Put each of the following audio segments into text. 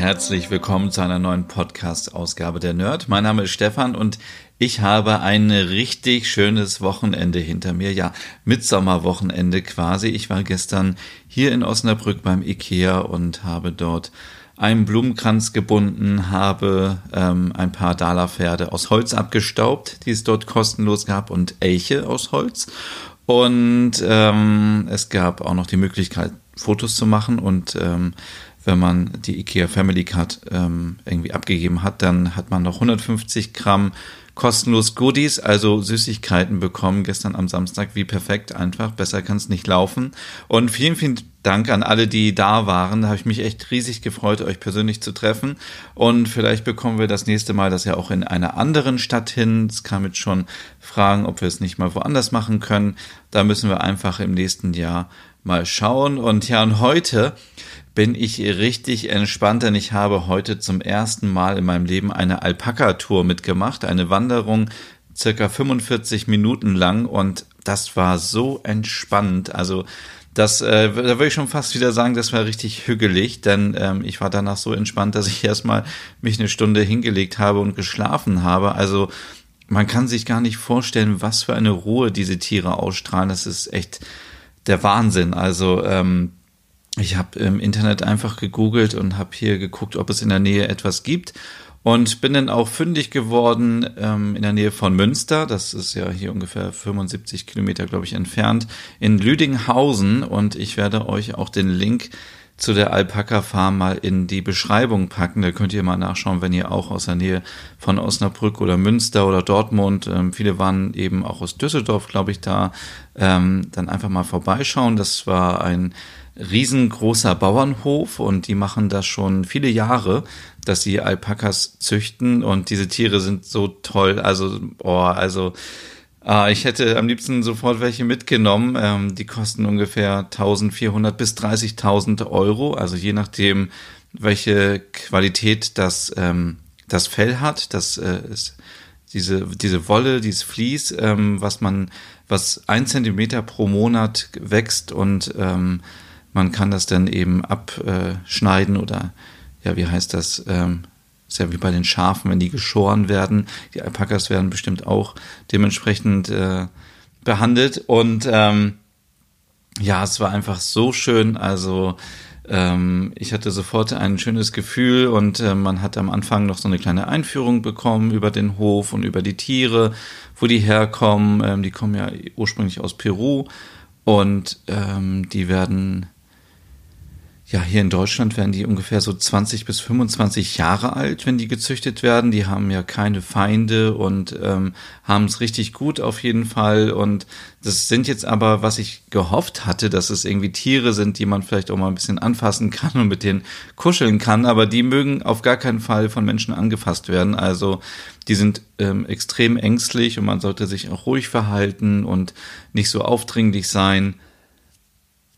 herzlich willkommen zu einer neuen Podcast-Ausgabe der Nerd. Mein Name ist Stefan und ich habe ein richtig schönes Wochenende hinter mir. Ja, Mitsommerwochenende quasi. Ich war gestern hier in Osnabrück beim Ikea und habe dort einen Blumenkranz gebunden, habe ähm, ein paar Dala-Pferde aus Holz abgestaubt, die es dort kostenlos gab, und Elche aus Holz. Und ähm, es gab auch noch die Möglichkeit, Fotos zu machen und ähm, wenn man die IKEA Family Card ähm, irgendwie abgegeben hat, dann hat man noch 150 Gramm kostenlos Goodies, also Süßigkeiten bekommen gestern am Samstag. Wie perfekt einfach. Besser kann es nicht laufen. Und vielen, vielen Dank an alle, die da waren. Da habe ich mich echt riesig gefreut, euch persönlich zu treffen. Und vielleicht bekommen wir das nächste Mal das ja auch in einer anderen Stadt hin. Es kam jetzt schon Fragen, ob wir es nicht mal woanders machen können. Da müssen wir einfach im nächsten Jahr mal schauen. Und ja, und heute bin ich richtig entspannt, denn ich habe heute zum ersten Mal in meinem Leben eine Alpaka-Tour mitgemacht, eine Wanderung circa 45 Minuten lang und das war so entspannend. Also das, äh, da würde ich schon fast wieder sagen, das war richtig hügelig, denn ähm, ich war danach so entspannt, dass ich erstmal mich eine Stunde hingelegt habe und geschlafen habe. Also man kann sich gar nicht vorstellen, was für eine Ruhe diese Tiere ausstrahlen. Das ist echt der Wahnsinn. Also ähm, ich habe im Internet einfach gegoogelt und habe hier geguckt, ob es in der Nähe etwas gibt und bin dann auch fündig geworden ähm, in der Nähe von Münster. Das ist ja hier ungefähr 75 Kilometer, glaube ich, entfernt in Lüdinghausen und ich werde euch auch den Link zu der Alpaka Farm mal in die Beschreibung packen. Da könnt ihr mal nachschauen, wenn ihr auch aus der Nähe von Osnabrück oder Münster oder Dortmund, ähm, viele waren eben auch aus Düsseldorf, glaube ich, da, ähm, dann einfach mal vorbeischauen. Das war ein riesengroßer Bauernhof und die machen das schon viele Jahre, dass sie Alpakas züchten und diese Tiere sind so toll. Also, oh, also äh, ich hätte am liebsten sofort welche mitgenommen. Ähm, die kosten ungefähr 1400 bis 30.000 Euro, also je nachdem, welche Qualität das ähm, das Fell hat. Das äh, ist diese diese Wolle, dieses Vlies, ähm, was man was ein Zentimeter pro Monat wächst und ähm, man kann das dann eben abschneiden oder, ja, wie heißt das? Ähm, ist ja wie bei den Schafen, wenn die geschoren werden. Die Alpakas werden bestimmt auch dementsprechend äh, behandelt. Und ähm, ja, es war einfach so schön. Also ähm, ich hatte sofort ein schönes Gefühl und äh, man hat am Anfang noch so eine kleine Einführung bekommen über den Hof und über die Tiere, wo die herkommen. Ähm, die kommen ja ursprünglich aus Peru und ähm, die werden ja, hier in Deutschland werden die ungefähr so 20 bis 25 Jahre alt, wenn die gezüchtet werden. Die haben ja keine Feinde und ähm, haben es richtig gut auf jeden Fall. Und das sind jetzt aber, was ich gehofft hatte, dass es irgendwie Tiere sind, die man vielleicht auch mal ein bisschen anfassen kann und mit denen kuscheln kann. Aber die mögen auf gar keinen Fall von Menschen angefasst werden. Also die sind ähm, extrem ängstlich und man sollte sich auch ruhig verhalten und nicht so aufdringlich sein.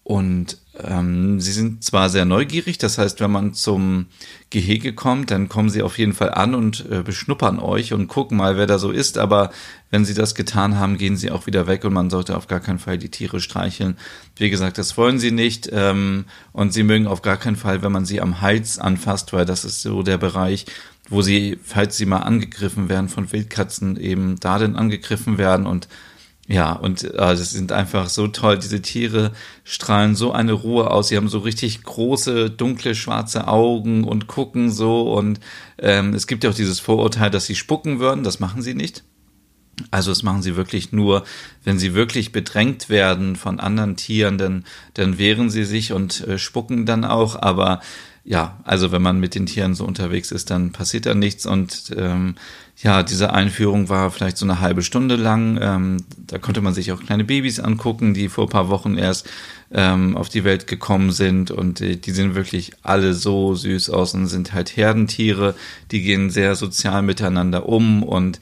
Und ähm, sie sind zwar sehr neugierig, das heißt, wenn man zum Gehege kommt, dann kommen sie auf jeden Fall an und äh, beschnuppern euch und gucken mal, wer da so ist. Aber wenn sie das getan haben, gehen sie auch wieder weg und man sollte auf gar keinen Fall die Tiere streicheln. Wie gesagt, das wollen sie nicht ähm, und sie mögen auf gar keinen Fall, wenn man sie am Hals anfasst, weil das ist so der Bereich, wo sie, falls sie mal angegriffen werden von Wildkatzen, eben da denn angegriffen werden und ja, und äh, das sind einfach so toll. Diese Tiere strahlen so eine Ruhe aus. Sie haben so richtig große, dunkle, schwarze Augen und gucken so. Und ähm, es gibt ja auch dieses Vorurteil, dass sie spucken würden. Das machen sie nicht. Also das machen sie wirklich nur, wenn sie wirklich bedrängt werden von anderen Tieren, dann, dann wehren sie sich und äh, spucken dann auch. Aber ja, also wenn man mit den Tieren so unterwegs ist, dann passiert da nichts. Und ähm, ja, diese Einführung war vielleicht so eine halbe Stunde lang. Ähm, da konnte man sich auch kleine Babys angucken, die vor ein paar Wochen erst ähm, auf die Welt gekommen sind. Und äh, die sehen wirklich alle so süß aus und sind halt Herdentiere. Die gehen sehr sozial miteinander um und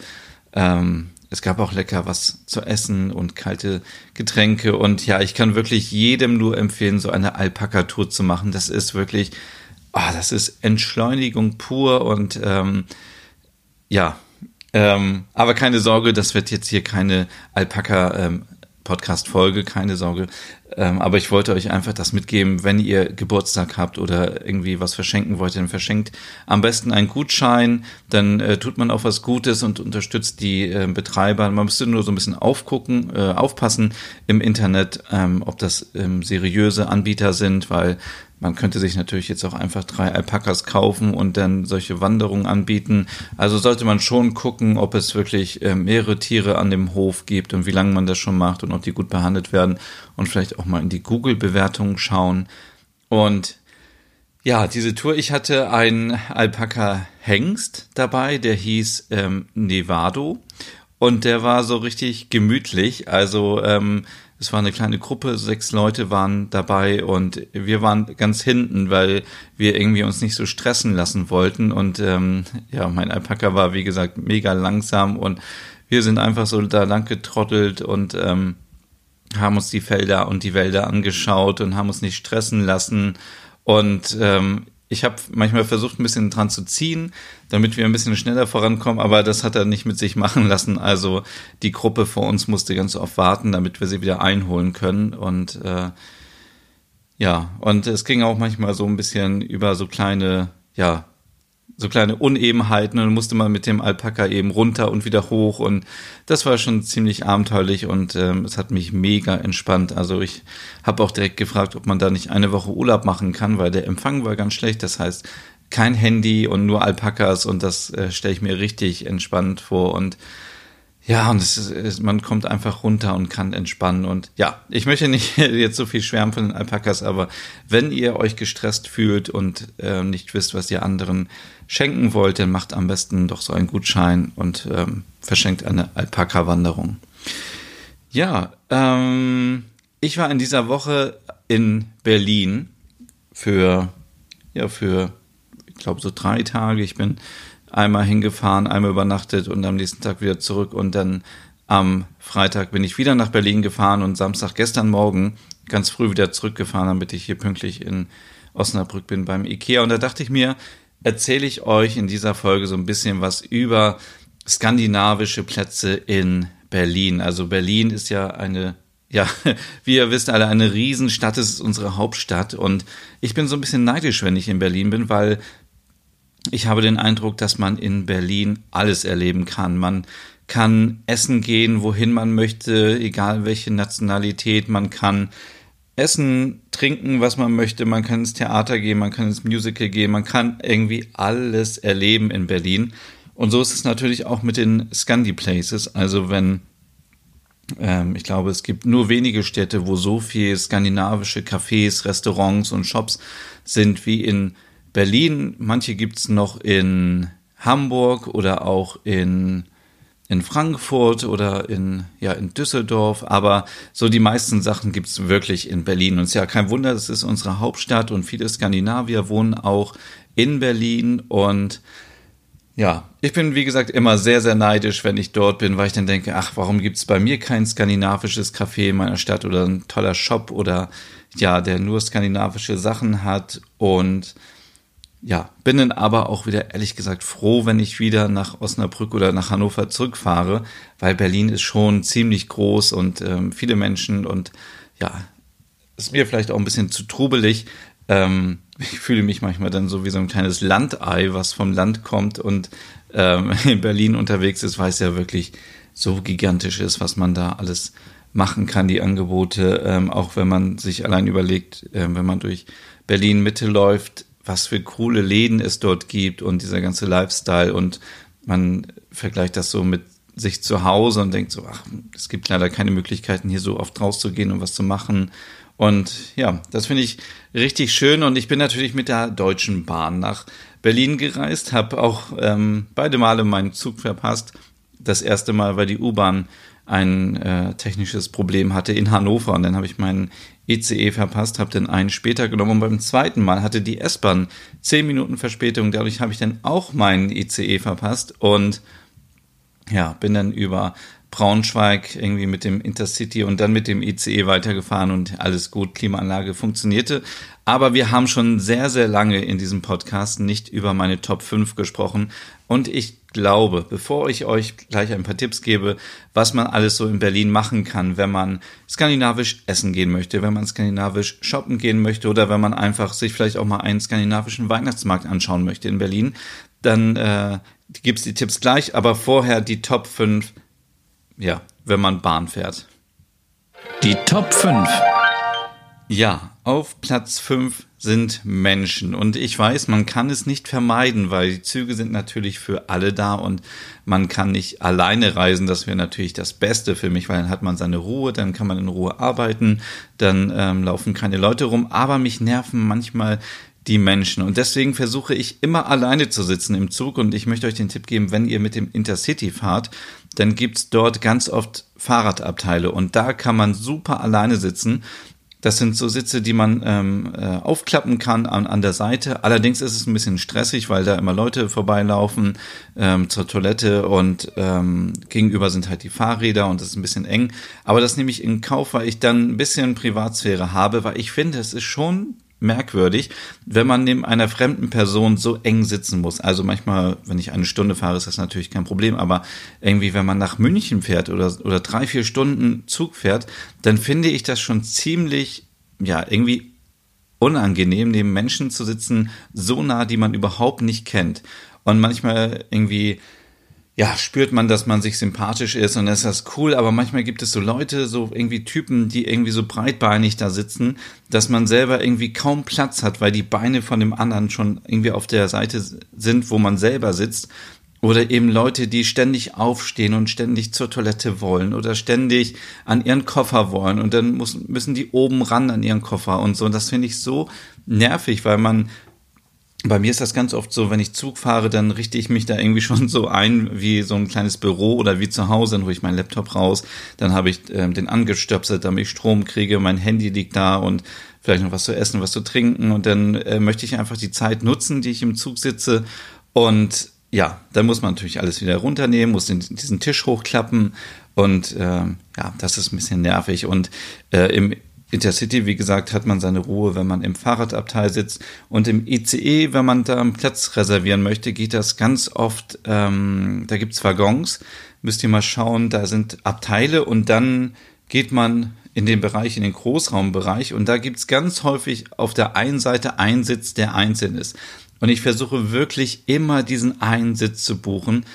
ähm, es gab auch lecker was zu essen und kalte Getränke. Und ja, ich kann wirklich jedem nur empfehlen, so eine Alpaka-Tour zu machen. Das ist wirklich oh, das ist Entschleunigung pur und ähm, ja, ähm, aber keine Sorge, das wird jetzt hier keine Alpaka ähm, keine Sorge. Ähm, aber ich wollte euch einfach das mitgeben, wenn ihr Geburtstag habt oder irgendwie was verschenken wollt, dann verschenkt am besten einen Gutschein, dann äh, tut man auch was Gutes und unterstützt die äh, Betreiber. Man müsste nur so ein bisschen aufgucken, äh, aufpassen im Internet, ähm, ob das ähm, seriöse Anbieter sind, weil man könnte sich natürlich jetzt auch einfach drei Alpakas kaufen und dann solche Wanderungen anbieten. Also sollte man schon gucken, ob es wirklich äh, mehrere Tiere an dem Hof gibt und wie lange man das schon macht und ob die gut behandelt werden und vielleicht auch mal in die Google-Bewertungen schauen. Und ja, diese Tour, ich hatte einen Alpaka-Hengst dabei, der hieß ähm, Nevado und der war so richtig gemütlich. Also ähm, es war eine kleine Gruppe, sechs Leute waren dabei und wir waren ganz hinten, weil wir irgendwie uns nicht so stressen lassen wollten. Und ähm, ja, mein Alpaka war, wie gesagt, mega langsam und wir sind einfach so da lang getrottelt und ähm, haben uns die Felder und die Wälder angeschaut und haben uns nicht stressen lassen. Und ähm, ich habe manchmal versucht, ein bisschen dran zu ziehen, damit wir ein bisschen schneller vorankommen, aber das hat er nicht mit sich machen lassen. Also die Gruppe vor uns musste ganz oft warten, damit wir sie wieder einholen können. Und äh, ja, und es ging auch manchmal so ein bisschen über so kleine, ja, so kleine Unebenheiten und musste man mit dem Alpaka eben runter und wieder hoch und das war schon ziemlich abenteuerlich und ähm, es hat mich mega entspannt. Also ich habe auch direkt gefragt, ob man da nicht eine Woche Urlaub machen kann, weil der Empfang war ganz schlecht. Das heißt, kein Handy und nur Alpakas und das äh, stelle ich mir richtig entspannt vor und ja, und es ist, man kommt einfach runter und kann entspannen. Und ja, ich möchte nicht jetzt so viel schwärmen von den Alpakas, aber wenn ihr euch gestresst fühlt und äh, nicht wisst, was ihr anderen schenken wollt, dann macht am besten doch so einen Gutschein und ähm, verschenkt eine Alpaka-Wanderung. Ja, ähm, ich war in dieser Woche in Berlin für, ja, für, ich glaube, so drei Tage. Ich bin einmal hingefahren, einmal übernachtet und am nächsten Tag wieder zurück und dann am Freitag bin ich wieder nach Berlin gefahren und Samstag gestern Morgen ganz früh wieder zurückgefahren, damit ich hier pünktlich in Osnabrück bin beim Ikea. Und da dachte ich mir, erzähle ich euch in dieser Folge so ein bisschen was über skandinavische Plätze in Berlin. Also Berlin ist ja eine, ja, wie ihr wisst alle, eine Riesenstadt. Es ist unsere Hauptstadt und ich bin so ein bisschen neidisch, wenn ich in Berlin bin, weil ich habe den Eindruck, dass man in Berlin alles erleben kann. Man kann essen gehen, wohin man möchte, egal welche Nationalität. Man kann essen, trinken, was man möchte. Man kann ins Theater gehen, man kann ins Musical gehen. Man kann irgendwie alles erleben in Berlin. Und so ist es natürlich auch mit den Scandi Places. Also wenn ähm, ich glaube, es gibt nur wenige Städte, wo so viel skandinavische Cafés, Restaurants und Shops sind wie in Berlin, manche gibt's noch in Hamburg oder auch in, in Frankfurt oder in, ja, in Düsseldorf, aber so die meisten Sachen gibt's wirklich in Berlin. Und es ist ja kein Wunder, das ist unsere Hauptstadt und viele Skandinavier wohnen auch in Berlin. Und ja, ich bin wie gesagt immer sehr, sehr neidisch, wenn ich dort bin, weil ich dann denke, ach, warum gibt's bei mir kein skandinavisches Café in meiner Stadt oder ein toller Shop oder ja, der nur skandinavische Sachen hat. Und ja, bin dann aber auch wieder ehrlich gesagt froh, wenn ich wieder nach Osnabrück oder nach Hannover zurückfahre, weil Berlin ist schon ziemlich groß und ähm, viele Menschen und ja, ist mir vielleicht auch ein bisschen zu trubelig. Ähm, ich fühle mich manchmal dann so wie so ein kleines Landei, was vom Land kommt und ähm, in Berlin unterwegs ist, weil es ja wirklich so gigantisch ist, was man da alles machen kann, die Angebote, ähm, auch wenn man sich allein überlegt, äh, wenn man durch Berlin Mitte läuft, was für coole Läden es dort gibt und dieser ganze Lifestyle und man vergleicht das so mit sich zu Hause und denkt so, ach, es gibt leider keine Möglichkeiten, hier so oft rauszugehen und was zu machen. Und ja, das finde ich richtig schön. Und ich bin natürlich mit der Deutschen Bahn nach Berlin gereist, habe auch ähm, beide Male meinen Zug verpasst. Das erste Mal, weil die U-Bahn ein äh, technisches Problem hatte in Hannover und dann habe ich meinen ECE verpasst, habe den einen später genommen und beim zweiten Mal hatte die S-Bahn zehn Minuten Verspätung, dadurch habe ich dann auch meinen ECE verpasst und ja, bin dann über Braunschweig irgendwie mit dem Intercity und dann mit dem ICE weitergefahren und alles gut, Klimaanlage funktionierte. Aber wir haben schon sehr, sehr lange in diesem Podcast nicht über meine Top 5 gesprochen. Und ich glaube, bevor ich euch gleich ein paar Tipps gebe, was man alles so in Berlin machen kann, wenn man skandinavisch essen gehen möchte, wenn man skandinavisch shoppen gehen möchte oder wenn man einfach sich vielleicht auch mal einen skandinavischen Weihnachtsmarkt anschauen möchte in Berlin, dann äh, gibt's die Tipps gleich, aber vorher die Top 5 ja, wenn man Bahn fährt. Die Top 5. Ja, auf Platz 5 sind Menschen. Und ich weiß, man kann es nicht vermeiden, weil die Züge sind natürlich für alle da und man kann nicht alleine reisen. Das wäre natürlich das Beste für mich, weil dann hat man seine Ruhe, dann kann man in Ruhe arbeiten, dann ähm, laufen keine Leute rum. Aber mich nerven manchmal die Menschen. Und deswegen versuche ich immer alleine zu sitzen im Zug. Und ich möchte euch den Tipp geben, wenn ihr mit dem Intercity fahrt, dann gibt's dort ganz oft Fahrradabteile. Und da kann man super alleine sitzen. Das sind so Sitze, die man ähm, äh, aufklappen kann an, an der Seite. Allerdings ist es ein bisschen stressig, weil da immer Leute vorbeilaufen ähm, zur Toilette und ähm, gegenüber sind halt die Fahrräder und es ist ein bisschen eng. Aber das nehme ich in Kauf, weil ich dann ein bisschen Privatsphäre habe, weil ich finde, es ist schon merkwürdig, wenn man neben einer fremden Person so eng sitzen muss. Also manchmal, wenn ich eine Stunde fahre, ist das natürlich kein Problem, aber irgendwie, wenn man nach München fährt oder, oder drei, vier Stunden Zug fährt, dann finde ich das schon ziemlich, ja, irgendwie unangenehm, neben Menschen zu sitzen, so nah, die man überhaupt nicht kennt. Und manchmal irgendwie, ja, spürt man, dass man sich sympathisch ist und ist das cool, aber manchmal gibt es so Leute, so irgendwie Typen, die irgendwie so breitbeinig da sitzen, dass man selber irgendwie kaum Platz hat, weil die Beine von dem anderen schon irgendwie auf der Seite sind, wo man selber sitzt. Oder eben Leute, die ständig aufstehen und ständig zur Toilette wollen oder ständig an ihren Koffer wollen und dann muss, müssen die oben ran an ihren Koffer und so. Und das finde ich so nervig, weil man bei mir ist das ganz oft so, wenn ich Zug fahre, dann richte ich mich da irgendwie schon so ein wie so ein kleines Büro oder wie zu Hause, dann hole ich meinen Laptop raus, dann habe ich ähm, den angestöpselt, damit ich Strom kriege, mein Handy liegt da und vielleicht noch was zu essen, was zu trinken. Und dann äh, möchte ich einfach die Zeit nutzen, die ich im Zug sitze. Und ja, dann muss man natürlich alles wieder runternehmen, muss den, diesen Tisch hochklappen. Und äh, ja, das ist ein bisschen nervig. Und äh, im Intercity, wie gesagt, hat man seine Ruhe, wenn man im Fahrradabteil sitzt. Und im ICE, wenn man da einen Platz reservieren möchte, geht das ganz oft, ähm, da gibt's Waggons, müsst ihr mal schauen, da sind Abteile und dann geht man in den Bereich, in den Großraumbereich und da gibt's ganz häufig auf der einen Seite einen Sitz, der einzeln ist. Und ich versuche wirklich immer diesen einen Sitz zu buchen,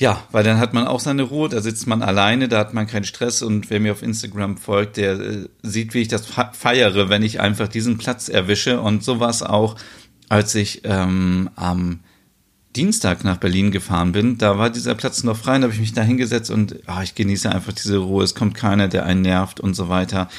ja, weil dann hat man auch seine Ruhe, da sitzt man alleine, da hat man keinen Stress und wer mir auf Instagram folgt, der äh, sieht, wie ich das feiere, wenn ich einfach diesen Platz erwische und sowas auch, als ich ähm, am Dienstag nach Berlin gefahren bin, da war dieser Platz noch frei, da habe ich mich da hingesetzt und oh, ich genieße einfach diese Ruhe, es kommt keiner, der einen nervt und so weiter.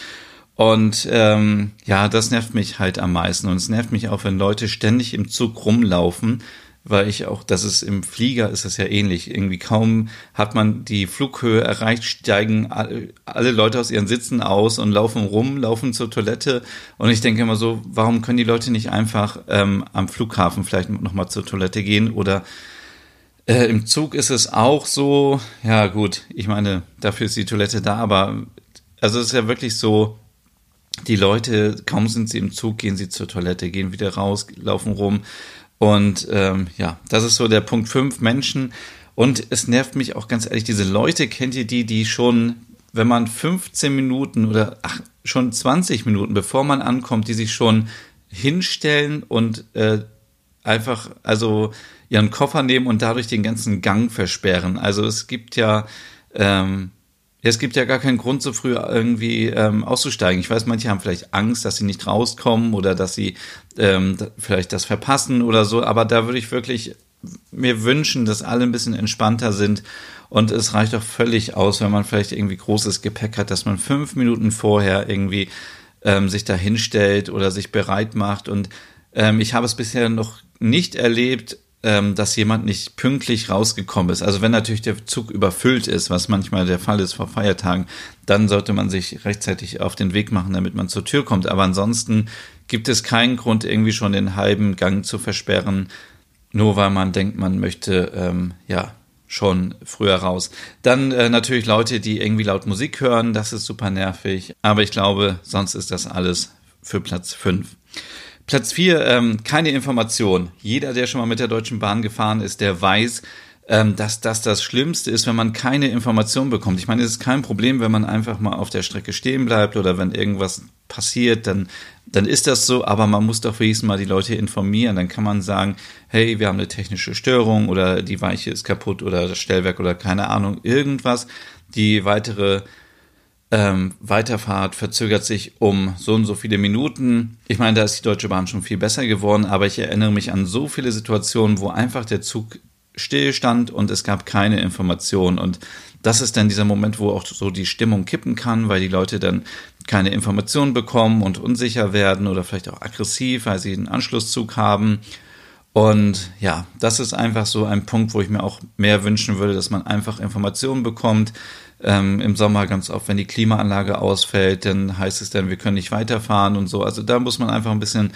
Und ähm, ja, das nervt mich halt am meisten. Und es nervt mich auch, wenn Leute ständig im Zug rumlaufen weil ich auch, das ist im Flieger ist das ja ähnlich. Irgendwie kaum hat man die Flughöhe erreicht, steigen alle Leute aus ihren Sitzen aus und laufen rum, laufen zur Toilette. Und ich denke immer so, warum können die Leute nicht einfach ähm, am Flughafen vielleicht nochmal zur Toilette gehen oder äh, im Zug ist es auch so, ja gut, ich meine, dafür ist die Toilette da, aber also es ist ja wirklich so, die Leute, kaum sind sie im Zug, gehen sie zur Toilette, gehen wieder raus, laufen rum. Und ähm, ja, das ist so der Punkt 5 Menschen. Und es nervt mich auch ganz ehrlich, diese Leute, kennt ihr die, die schon, wenn man 15 Minuten oder ach, schon 20 Minuten, bevor man ankommt, die sich schon hinstellen und äh, einfach, also ihren Koffer nehmen und dadurch den ganzen Gang versperren. Also es gibt ja ähm, es gibt ja gar keinen Grund, so früh irgendwie ähm, auszusteigen. Ich weiß, manche haben vielleicht Angst, dass sie nicht rauskommen oder dass sie ähm, vielleicht das verpassen oder so, aber da würde ich wirklich mir wünschen, dass alle ein bisschen entspannter sind. Und es reicht doch völlig aus, wenn man vielleicht irgendwie großes Gepäck hat, dass man fünf Minuten vorher irgendwie ähm, sich da hinstellt oder sich bereit macht. Und ähm, ich habe es bisher noch nicht erlebt, ähm, dass jemand nicht pünktlich rausgekommen ist. Also wenn natürlich der Zug überfüllt ist, was manchmal der Fall ist vor Feiertagen, dann sollte man sich rechtzeitig auf den Weg machen, damit man zur Tür kommt. Aber ansonsten gibt es keinen Grund, irgendwie schon den halben Gang zu versperren, nur weil man denkt, man möchte ähm, ja schon früher raus. Dann äh, natürlich Leute, die irgendwie laut Musik hören, das ist super nervig. Aber ich glaube, sonst ist das alles für Platz 5. Platz 4, ähm, keine Information. Jeder, der schon mal mit der Deutschen Bahn gefahren ist, der weiß, ähm, dass das das Schlimmste ist, wenn man keine Information bekommt. Ich meine, es ist kein Problem, wenn man einfach mal auf der Strecke stehen bleibt oder wenn irgendwas passiert, dann, dann ist das so, aber man muss doch wenigstens mal die Leute informieren. Dann kann man sagen, hey, wir haben eine technische Störung oder die Weiche ist kaputt oder das Stellwerk oder keine Ahnung, irgendwas. Die weitere ähm, Weiterfahrt verzögert sich um so und so viele Minuten. Ich meine, da ist die Deutsche Bahn schon viel besser geworden, aber ich erinnere mich an so viele Situationen, wo einfach der Zug stillstand und es gab keine Information. Und das ist dann dieser Moment, wo auch so die Stimmung kippen kann, weil die Leute dann keine Informationen bekommen und unsicher werden oder vielleicht auch aggressiv, weil sie einen Anschlusszug haben. Und ja, das ist einfach so ein Punkt, wo ich mir auch mehr wünschen würde, dass man einfach Informationen bekommt. Ähm, Im Sommer ganz oft, wenn die Klimaanlage ausfällt, dann heißt es dann, wir können nicht weiterfahren und so. Also da muss man einfach ein bisschen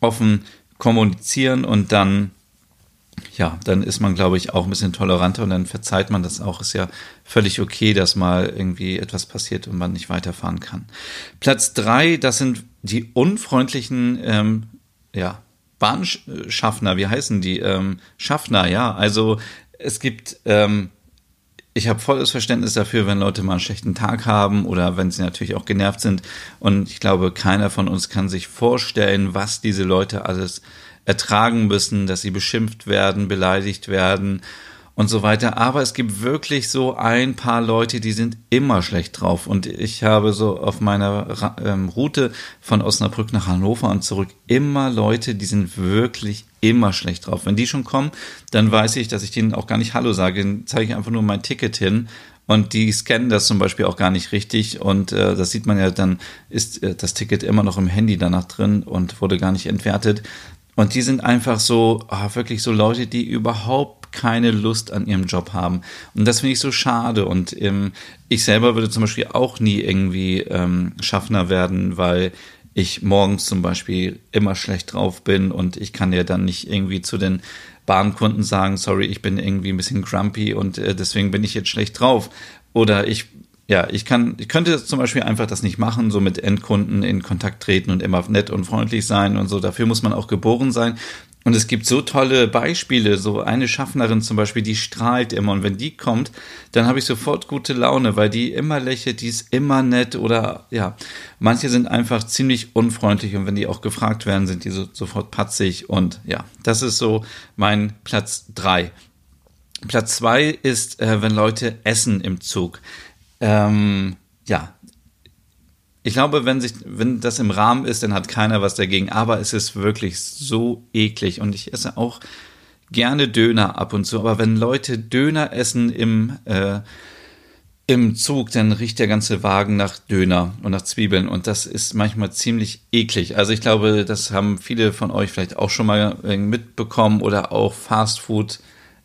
offen kommunizieren und dann ja, dann ist man, glaube ich, auch ein bisschen toleranter und dann verzeiht man das auch. Ist ja völlig okay, dass mal irgendwie etwas passiert und man nicht weiterfahren kann. Platz drei, das sind die unfreundlichen, ähm, ja, Bahnschaffner, wie heißen die? Ähm, Schaffner, ja. Also es gibt, ähm, ich habe volles Verständnis dafür, wenn Leute mal einen schlechten Tag haben oder wenn sie natürlich auch genervt sind. Und ich glaube, keiner von uns kann sich vorstellen, was diese Leute alles ertragen müssen, dass sie beschimpft werden, beleidigt werden und so weiter. Aber es gibt wirklich so ein paar Leute, die sind immer schlecht drauf. Und ich habe so auf meiner ähm, Route von Osnabrück nach Hannover und zurück immer Leute, die sind wirklich immer schlecht drauf. Wenn die schon kommen, dann weiß ich, dass ich denen auch gar nicht Hallo sage. Dann zeige ich einfach nur mein Ticket hin und die scannen das zum Beispiel auch gar nicht richtig und äh, das sieht man ja, dann ist äh, das Ticket immer noch im Handy danach drin und wurde gar nicht entwertet. Und die sind einfach so, oh, wirklich so Leute, die überhaupt keine Lust an ihrem Job haben. Und das finde ich so schade. Und ähm, ich selber würde zum Beispiel auch nie irgendwie ähm, Schaffner werden, weil ich morgens zum Beispiel immer schlecht drauf bin und ich kann ja dann nicht irgendwie zu den Bahnkunden sagen, sorry, ich bin irgendwie ein bisschen grumpy und äh, deswegen bin ich jetzt schlecht drauf. Oder ich ja, ich kann, ich könnte zum Beispiel einfach das nicht machen, so mit Endkunden in Kontakt treten und immer nett und freundlich sein und so. Dafür muss man auch geboren sein. Und es gibt so tolle Beispiele, so eine Schaffnerin zum Beispiel, die strahlt immer und wenn die kommt, dann habe ich sofort gute Laune, weil die immer lächelt, die ist immer nett oder ja, manche sind einfach ziemlich unfreundlich und wenn die auch gefragt werden, sind die so, sofort patzig und ja, das ist so mein Platz drei. Platz zwei ist, äh, wenn Leute essen im Zug. Ähm, ja, ich glaube, wenn sich, wenn das im Rahmen ist, dann hat keiner was dagegen. Aber es ist wirklich so eklig und ich esse auch gerne Döner ab und zu. Aber wenn Leute Döner essen im äh, im Zug, dann riecht der ganze Wagen nach Döner und nach Zwiebeln und das ist manchmal ziemlich eklig. Also ich glaube, das haben viele von euch vielleicht auch schon mal mitbekommen oder auch Fastfood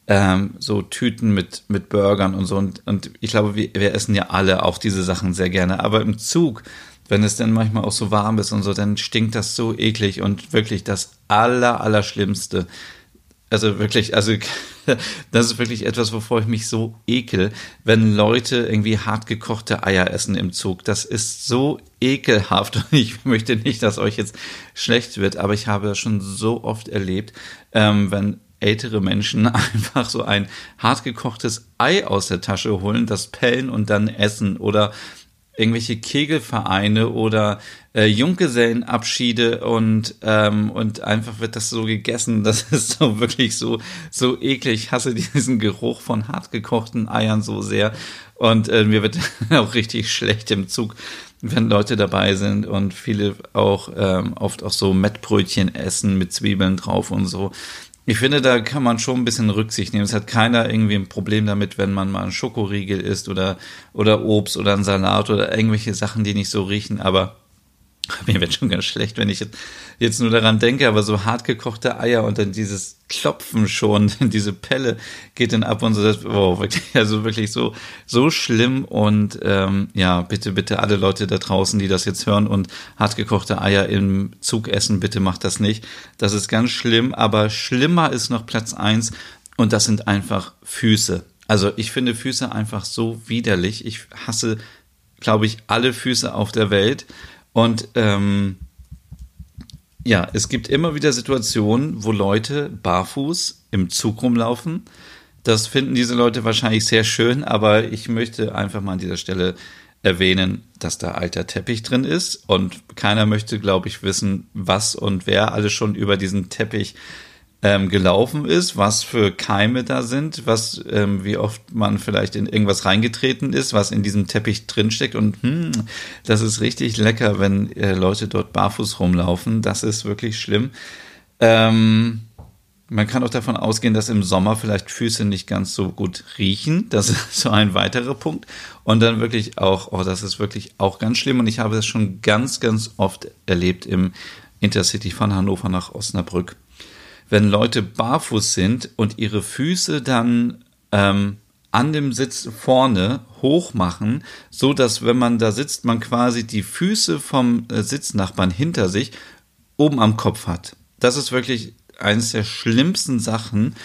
ähm, so Tüten mit, mit Burgern und so. Und, und ich glaube, wir, wir essen ja alle auch diese Sachen sehr gerne. Aber im Zug, wenn es dann manchmal auch so warm ist und so, dann stinkt das so eklig und wirklich das aller, aller Schlimmste. Also wirklich, also das ist wirklich etwas, wovor ich mich so ekel, wenn Leute irgendwie hart gekochte Eier essen im Zug. Das ist so ekelhaft und ich möchte nicht, dass euch jetzt schlecht wird, aber ich habe das schon so oft erlebt, ähm, wenn ältere Menschen einfach so ein hartgekochtes Ei aus der Tasche holen, das pellen und dann essen oder irgendwelche Kegelvereine oder äh, Junggesellenabschiede und ähm, und einfach wird das so gegessen. Das ist so wirklich so so eklig. Ich hasse diesen Geruch von hartgekochten Eiern so sehr und äh, mir wird auch richtig schlecht im Zug, wenn Leute dabei sind und viele auch ähm, oft auch so Mettbrötchen essen mit Zwiebeln drauf und so. Ich finde, da kann man schon ein bisschen Rücksicht nehmen. Es hat keiner irgendwie ein Problem damit, wenn man mal einen Schokoriegel isst oder, oder Obst oder einen Salat oder irgendwelche Sachen, die nicht so riechen. Aber Mir wird schon ganz schlecht, wenn ich jetzt nur daran denke, aber so hart gekochte Eier und dann dieses Klopfen schon, diese Pelle geht dann ab und so, das, oh, wirklich, also wirklich so, so schlimm und ähm, ja, bitte, bitte alle Leute da draußen, die das jetzt hören und hart gekochte Eier im Zug essen, bitte macht das nicht. Das ist ganz schlimm, aber schlimmer ist noch Platz eins und das sind einfach Füße. Also ich finde Füße einfach so widerlich. Ich hasse, glaube ich, alle Füße auf der Welt. Und ähm, ja, es gibt immer wieder Situationen, wo Leute barfuß im Zug rumlaufen. Das finden diese Leute wahrscheinlich sehr schön, aber ich möchte einfach mal an dieser Stelle erwähnen, dass da alter Teppich drin ist und keiner möchte, glaube ich, wissen, was und wer alles schon über diesen Teppich ähm, gelaufen ist, was für Keime da sind, was, ähm, wie oft man vielleicht in irgendwas reingetreten ist, was in diesem Teppich drinsteckt und hm, das ist richtig lecker, wenn äh, Leute dort barfuß rumlaufen. Das ist wirklich schlimm. Ähm, man kann auch davon ausgehen, dass im Sommer vielleicht Füße nicht ganz so gut riechen. Das ist so ein weiterer Punkt. Und dann wirklich auch, oh, das ist wirklich auch ganz schlimm. Und ich habe das schon ganz, ganz oft erlebt im Intercity von Hannover nach Osnabrück wenn Leute barfuß sind und ihre Füße dann ähm, an dem Sitz vorne hoch machen, so dass wenn man da sitzt, man quasi die Füße vom äh, Sitznachbarn hinter sich oben am Kopf hat. Das ist wirklich eines der schlimmsten Sachen.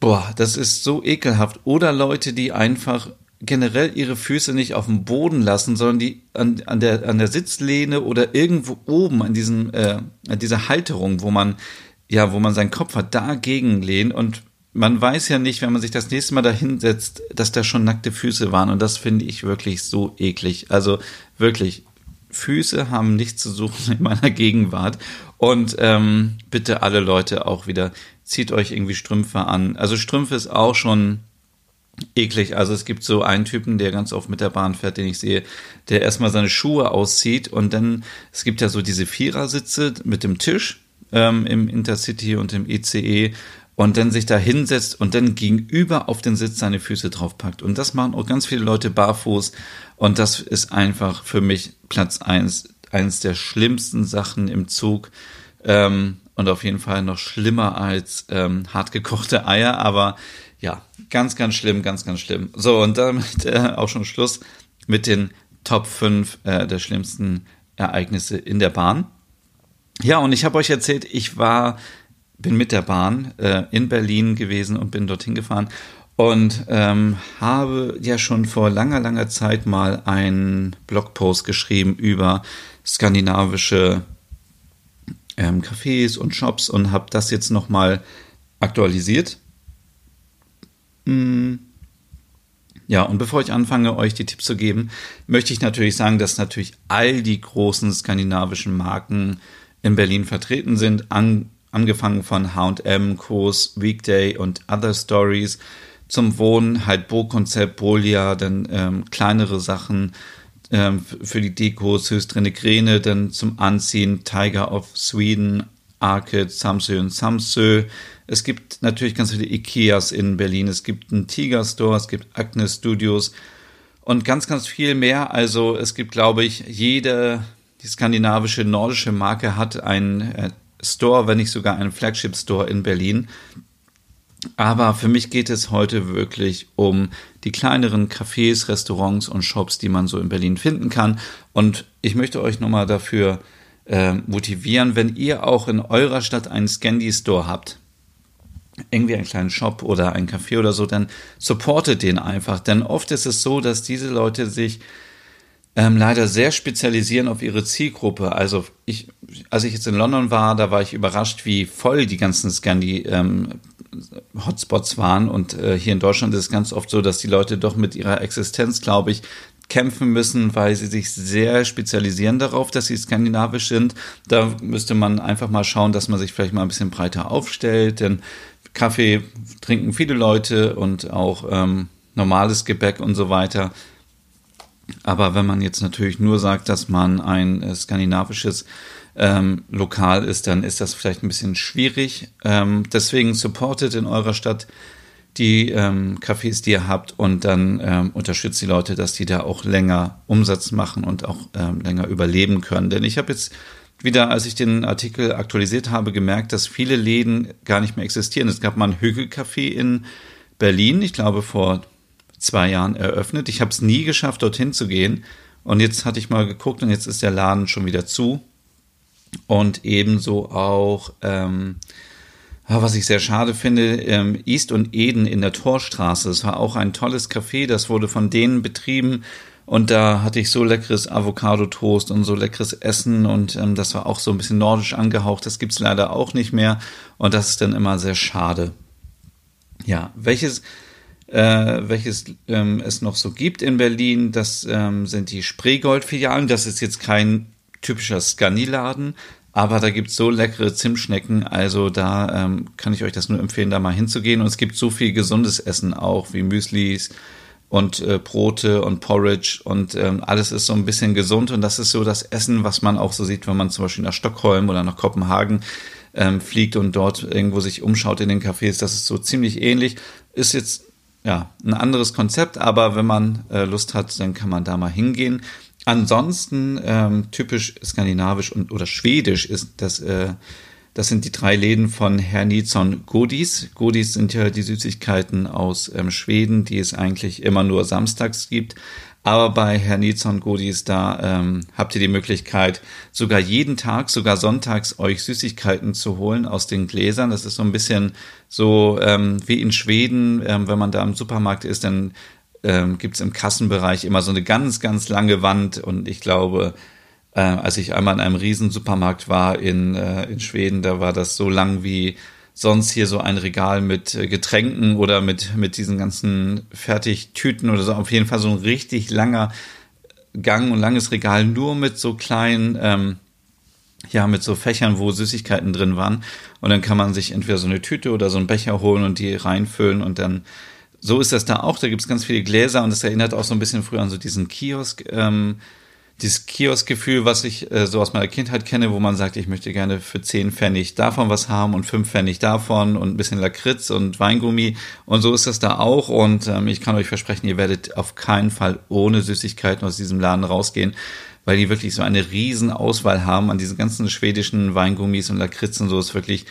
Boah, das ist so ekelhaft. Oder Leute, die einfach generell ihre Füße nicht auf dem Boden lassen, sondern die an, an, der, an der Sitzlehne oder irgendwo oben an, diesen, äh, an dieser Halterung, wo man ja, wo man seinen Kopf hat, dagegen lehnen und man weiß ja nicht, wenn man sich das nächste Mal da hinsetzt, dass da schon nackte Füße waren und das finde ich wirklich so eklig. Also wirklich, Füße haben nichts zu suchen in meiner Gegenwart und ähm, bitte alle Leute auch wieder, zieht euch irgendwie Strümpfe an. Also Strümpfe ist auch schon eklig. Also es gibt so einen Typen, der ganz oft mit der Bahn fährt, den ich sehe, der erstmal seine Schuhe auszieht und dann, es gibt ja so diese Vierersitze mit dem Tisch ähm, im Intercity und im ECE und dann sich da hinsetzt und dann gegenüber auf den Sitz seine Füße draufpackt. Und das machen auch ganz viele Leute barfuß. Und das ist einfach für mich Platz eins, eins der schlimmsten Sachen im Zug. Ähm, und auf jeden Fall noch schlimmer als ähm, hartgekochte Eier. Aber ja, ganz, ganz schlimm, ganz, ganz schlimm. So, und damit äh, auch schon Schluss mit den Top 5 äh, der schlimmsten Ereignisse in der Bahn. Ja, und ich habe euch erzählt, ich war, bin mit der Bahn äh, in Berlin gewesen und bin dorthin gefahren und ähm, habe ja schon vor langer, langer Zeit mal einen Blogpost geschrieben über skandinavische ähm, Cafés und Shops und habe das jetzt nochmal aktualisiert. Hm. Ja, und bevor ich anfange, euch die Tipps zu geben, möchte ich natürlich sagen, dass natürlich all die großen skandinavischen Marken in Berlin vertreten sind, an, angefangen von H&M, Kurs, Weekday und Other Stories, zum Wohnen halt Bo-Konzept, Bolia, dann ähm, kleinere Sachen ähm, für die Dekos, Höchstrene Kräne, dann zum Anziehen Tiger of Sweden, Arcade, Samsö und Samsö. Es gibt natürlich ganz viele Ikeas in Berlin. Es gibt einen Tiger Store, es gibt Agnes Studios und ganz, ganz viel mehr. Also es gibt, glaube ich, jede die skandinavische nordische Marke hat einen äh, Store, wenn nicht sogar einen Flagship Store in Berlin. Aber für mich geht es heute wirklich um die kleineren Cafés, Restaurants und Shops, die man so in Berlin finden kann. Und ich möchte euch nochmal dafür äh, motivieren, wenn ihr auch in eurer Stadt einen Scandi Store habt, irgendwie einen kleinen Shop oder ein Café oder so, dann supportet den einfach. Denn oft ist es so, dass diese Leute sich ähm, leider sehr spezialisieren auf ihre Zielgruppe. Also ich, als ich jetzt in London war, da war ich überrascht, wie voll die ganzen Scandi ähm, Hotspots waren. Und äh, hier in Deutschland ist es ganz oft so, dass die Leute doch mit ihrer Existenz, glaube ich, kämpfen müssen, weil sie sich sehr spezialisieren darauf, dass sie skandinavisch sind. Da müsste man einfach mal schauen, dass man sich vielleicht mal ein bisschen breiter aufstellt, denn Kaffee trinken viele Leute und auch ähm, normales Gebäck und so weiter. Aber wenn man jetzt natürlich nur sagt, dass man ein äh, skandinavisches ähm, Lokal ist, dann ist das vielleicht ein bisschen schwierig. Ähm, deswegen supportet in eurer Stadt die ähm, Cafés, die ihr habt und dann ähm, unterstützt die Leute, dass die da auch länger Umsatz machen und auch ähm, länger überleben können. Denn ich habe jetzt wieder, als ich den Artikel aktualisiert habe, gemerkt, dass viele Läden gar nicht mehr existieren. Es gab mal ein Hügelcafé in Berlin, ich glaube vor zwei Jahren eröffnet. Ich habe es nie geschafft, dorthin zu gehen. Und jetzt hatte ich mal geguckt und jetzt ist der Laden schon wieder zu. Und ebenso auch, ähm, was ich sehr schade finde, ähm, East und Eden in der Torstraße. Das war auch ein tolles Café, das wurde von denen betrieben. Und da hatte ich so leckeres Avocado-Toast und so leckeres Essen und ähm, das war auch so ein bisschen nordisch angehaucht. Das gibt's leider auch nicht mehr und das ist dann immer sehr schade. Ja, welches, äh, welches ähm, es noch so gibt in Berlin, das ähm, sind die Spreegold-Filialen. Das ist jetzt kein typischer Scandi-Laden, aber da gibt's so leckere Zimtschnecken, also da ähm, kann ich euch das nur empfehlen, da mal hinzugehen. Und es gibt so viel gesundes Essen auch, wie Müslis, und äh, Brote und Porridge und ähm, alles ist so ein bisschen gesund und das ist so das Essen, was man auch so sieht, wenn man zum Beispiel nach Stockholm oder nach Kopenhagen ähm, fliegt und dort irgendwo sich umschaut in den Cafés. Das ist so ziemlich ähnlich. Ist jetzt ja ein anderes Konzept, aber wenn man äh, Lust hat, dann kann man da mal hingehen. Ansonsten ähm, typisch skandinavisch und oder schwedisch ist das äh, das sind die drei Läden von Herr Nilsson Godis. Godis sind ja die Süßigkeiten aus ähm, Schweden, die es eigentlich immer nur samstags gibt. Aber bei Herr Nilsson Godis, da ähm, habt ihr die Möglichkeit, sogar jeden Tag, sogar sonntags, euch Süßigkeiten zu holen aus den Gläsern. Das ist so ein bisschen so ähm, wie in Schweden, ähm, wenn man da im Supermarkt ist, dann ähm, gibt es im Kassenbereich immer so eine ganz, ganz lange Wand und ich glaube, äh, als ich einmal in einem Riesensupermarkt war in, äh, in Schweden, da war das so lang wie sonst hier so ein Regal mit äh, Getränken oder mit, mit diesen ganzen Fertigtüten oder so. Auf jeden Fall so ein richtig langer Gang und langes Regal nur mit so kleinen, ähm, ja, mit so Fächern, wo Süßigkeiten drin waren. Und dann kann man sich entweder so eine Tüte oder so einen Becher holen und die reinfüllen und dann so ist das da auch. Da gibt's ganz viele Gläser und das erinnert auch so ein bisschen früher an so diesen Kiosk. Ähm, dieses Kioskgefühl, was ich äh, so aus meiner Kindheit kenne, wo man sagt, ich möchte gerne für 10 Pfennig davon was haben und 5 Pfennig davon und ein bisschen Lakritz und Weingummi. Und so ist das da auch. Und ähm, ich kann euch versprechen, ihr werdet auf keinen Fall ohne Süßigkeiten aus diesem Laden rausgehen, weil die wirklich so eine riesen Auswahl haben an diesen ganzen schwedischen Weingummis und Lakritz und so ist wirklich,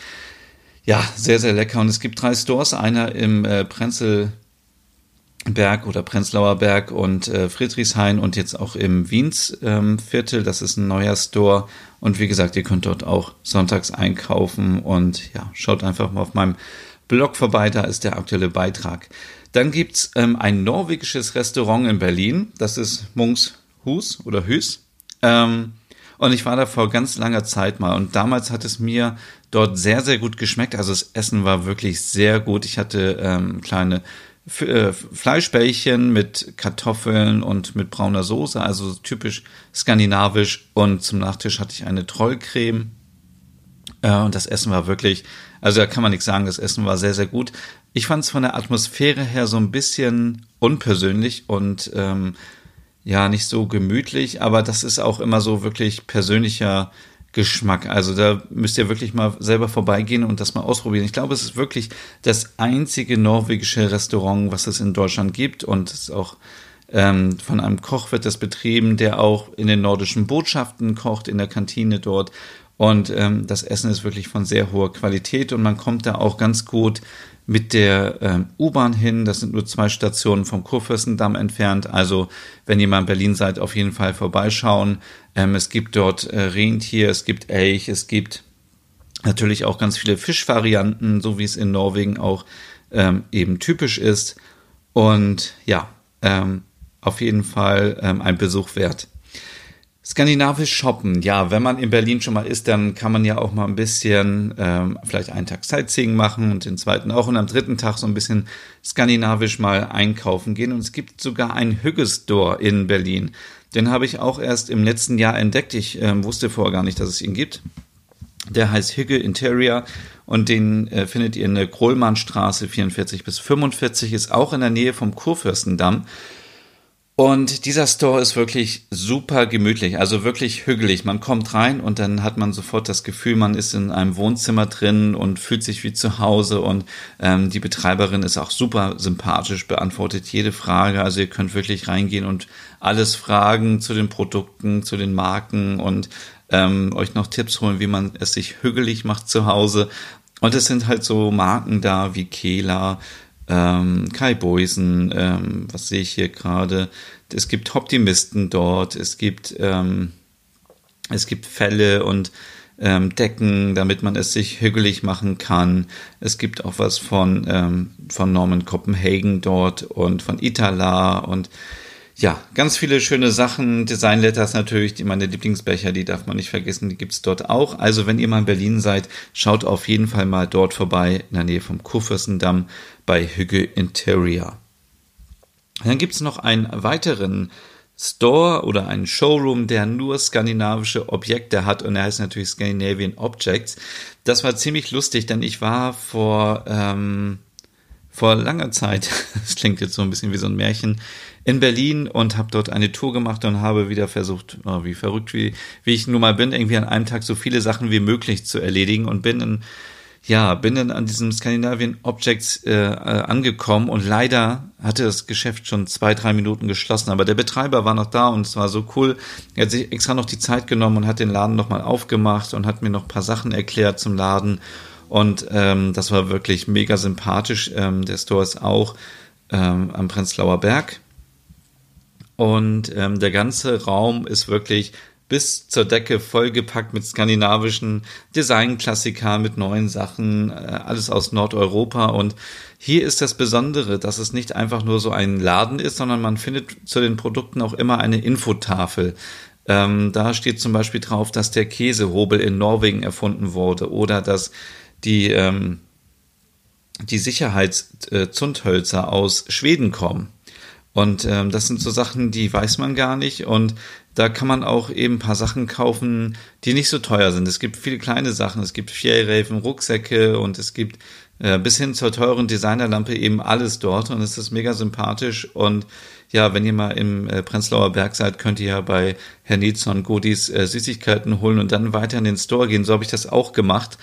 ja, sehr, sehr lecker. Und es gibt drei Stores, einer im äh, Prenzel Berg oder Prenzlauer Berg und äh, Friedrichshain und jetzt auch im Wiens ähm, Viertel. Das ist ein neuer Store. Und wie gesagt, ihr könnt dort auch sonntags einkaufen und ja, schaut einfach mal auf meinem Blog vorbei, da ist der aktuelle Beitrag. Dann gibt's ähm, ein norwegisches Restaurant in Berlin, das ist Munks Hus oder Hüs. Ähm, und ich war da vor ganz langer Zeit mal und damals hat es mir dort sehr, sehr gut geschmeckt. Also das Essen war wirklich sehr gut. Ich hatte ähm, kleine äh, Fleischbällchen mit Kartoffeln und mit brauner Soße, also typisch skandinavisch. Und zum Nachtisch hatte ich eine Trollcreme. Äh, und das Essen war wirklich, also da kann man nichts sagen, das Essen war sehr, sehr gut. Ich fand es von der Atmosphäre her so ein bisschen unpersönlich und ähm, ja, nicht so gemütlich, aber das ist auch immer so wirklich persönlicher Geschmack. Also da müsst ihr wirklich mal selber vorbeigehen und das mal ausprobieren. Ich glaube, es ist wirklich das einzige norwegische Restaurant, was es in Deutschland gibt und es ist auch ähm, von einem Koch wird das betrieben, der auch in den nordischen Botschaften kocht, in der Kantine dort. Und ähm, das Essen ist wirklich von sehr hoher Qualität und man kommt da auch ganz gut mit der ähm, U-Bahn hin. Das sind nur zwei Stationen vom Kurfürstendamm entfernt. Also wenn ihr mal in Berlin seid, auf jeden Fall vorbeischauen. Ähm, es gibt dort äh, Rentier, es gibt Elch, es gibt natürlich auch ganz viele Fischvarianten, so wie es in Norwegen auch ähm, eben typisch ist. Und ja, ähm, auf jeden Fall ähm, ein Besuch wert. Skandinavisch shoppen. Ja, wenn man in Berlin schon mal ist, dann kann man ja auch mal ein bisschen ähm, vielleicht einen Tag Sightseeing machen und den zweiten auch und am dritten Tag so ein bisschen skandinavisch mal einkaufen gehen. Und es gibt sogar einen Hügge-Store in Berlin. Den habe ich auch erst im letzten Jahr entdeckt. Ich ähm, wusste vorher gar nicht, dass es ihn gibt. Der heißt Hügge Interior und den äh, findet ihr in der Krohlmannstraße 44 bis 45, ist auch in der Nähe vom Kurfürstendamm. Und dieser Store ist wirklich super gemütlich, also wirklich hügelig. Man kommt rein und dann hat man sofort das Gefühl, man ist in einem Wohnzimmer drin und fühlt sich wie zu Hause. Und ähm, die Betreiberin ist auch super sympathisch, beantwortet jede Frage. Also ihr könnt wirklich reingehen und alles fragen zu den Produkten, zu den Marken und ähm, euch noch Tipps holen, wie man es sich hügelig macht zu Hause. Und es sind halt so Marken da wie Kehler, ähm, Kai Boysen, ähm, was sehe ich hier gerade? Es gibt Optimisten dort, es gibt, ähm, es gibt Fälle und ähm, Decken, damit man es sich hügelig machen kann. Es gibt auch was von, ähm, von Norman Copenhagen dort und von Itala und ja, ganz viele schöne Sachen. Design Letters natürlich, die meine Lieblingsbecher, die darf man nicht vergessen, die gibt's dort auch. Also wenn ihr mal in Berlin seid, schaut auf jeden Fall mal dort vorbei, in der Nähe vom Kurfürstendamm bei Hügge Interior. Dann gibt's noch einen weiteren Store oder einen Showroom, der nur skandinavische Objekte hat und er heißt natürlich Scandinavian Objects. Das war ziemlich lustig, denn ich war vor ähm, vor langer Zeit, das klingt jetzt so ein bisschen wie so ein Märchen, in Berlin und habe dort eine Tour gemacht und habe wieder versucht, oh, wie verrückt wie, wie ich nun mal bin, irgendwie an einem Tag so viele Sachen wie möglich zu erledigen und bin in, ja, bin dann an diesem Scandinavian Objects äh, äh, angekommen und leider hatte das Geschäft schon zwei, drei Minuten geschlossen, aber der Betreiber war noch da und es war so cool. Er hat sich extra noch die Zeit genommen und hat den Laden nochmal aufgemacht und hat mir noch paar Sachen erklärt zum Laden und ähm, das war wirklich mega sympathisch. Ähm, der Store ist auch ähm, am Prenzlauer Berg. Und ähm, der ganze Raum ist wirklich bis zur Decke vollgepackt mit skandinavischen Designklassikern, mit neuen Sachen, äh, alles aus Nordeuropa. Und hier ist das Besondere, dass es nicht einfach nur so ein Laden ist, sondern man findet zu den Produkten auch immer eine Infotafel. Ähm, da steht zum Beispiel drauf, dass der Käsehobel in Norwegen erfunden wurde oder dass die, ähm, die Sicherheitszündhölzer äh, aus Schweden kommen. Und ähm, das sind so Sachen, die weiß man gar nicht. Und da kann man auch eben ein paar Sachen kaufen, die nicht so teuer sind. Es gibt viele kleine Sachen. Es gibt Fjellreifen, Rucksäcke und es gibt äh, bis hin zur teuren Designerlampe eben alles dort. Und es ist mega sympathisch. Und ja, wenn ihr mal im äh, Prenzlauer Berg seid, könnt ihr ja bei Herr Nilsson Godis äh, Süßigkeiten holen und dann weiter in den Store gehen. So habe ich das auch gemacht.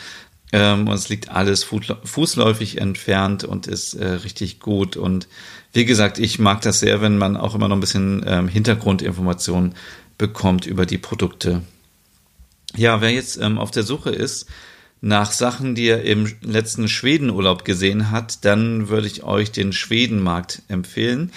Ähm, und es liegt alles fußläufig entfernt und ist äh, richtig gut. Und wie gesagt, ich mag das sehr, wenn man auch immer noch ein bisschen ähm, Hintergrundinformationen bekommt über die Produkte. Ja, wer jetzt ähm, auf der Suche ist nach Sachen, die er im letzten Schwedenurlaub gesehen hat, dann würde ich euch den Schwedenmarkt empfehlen.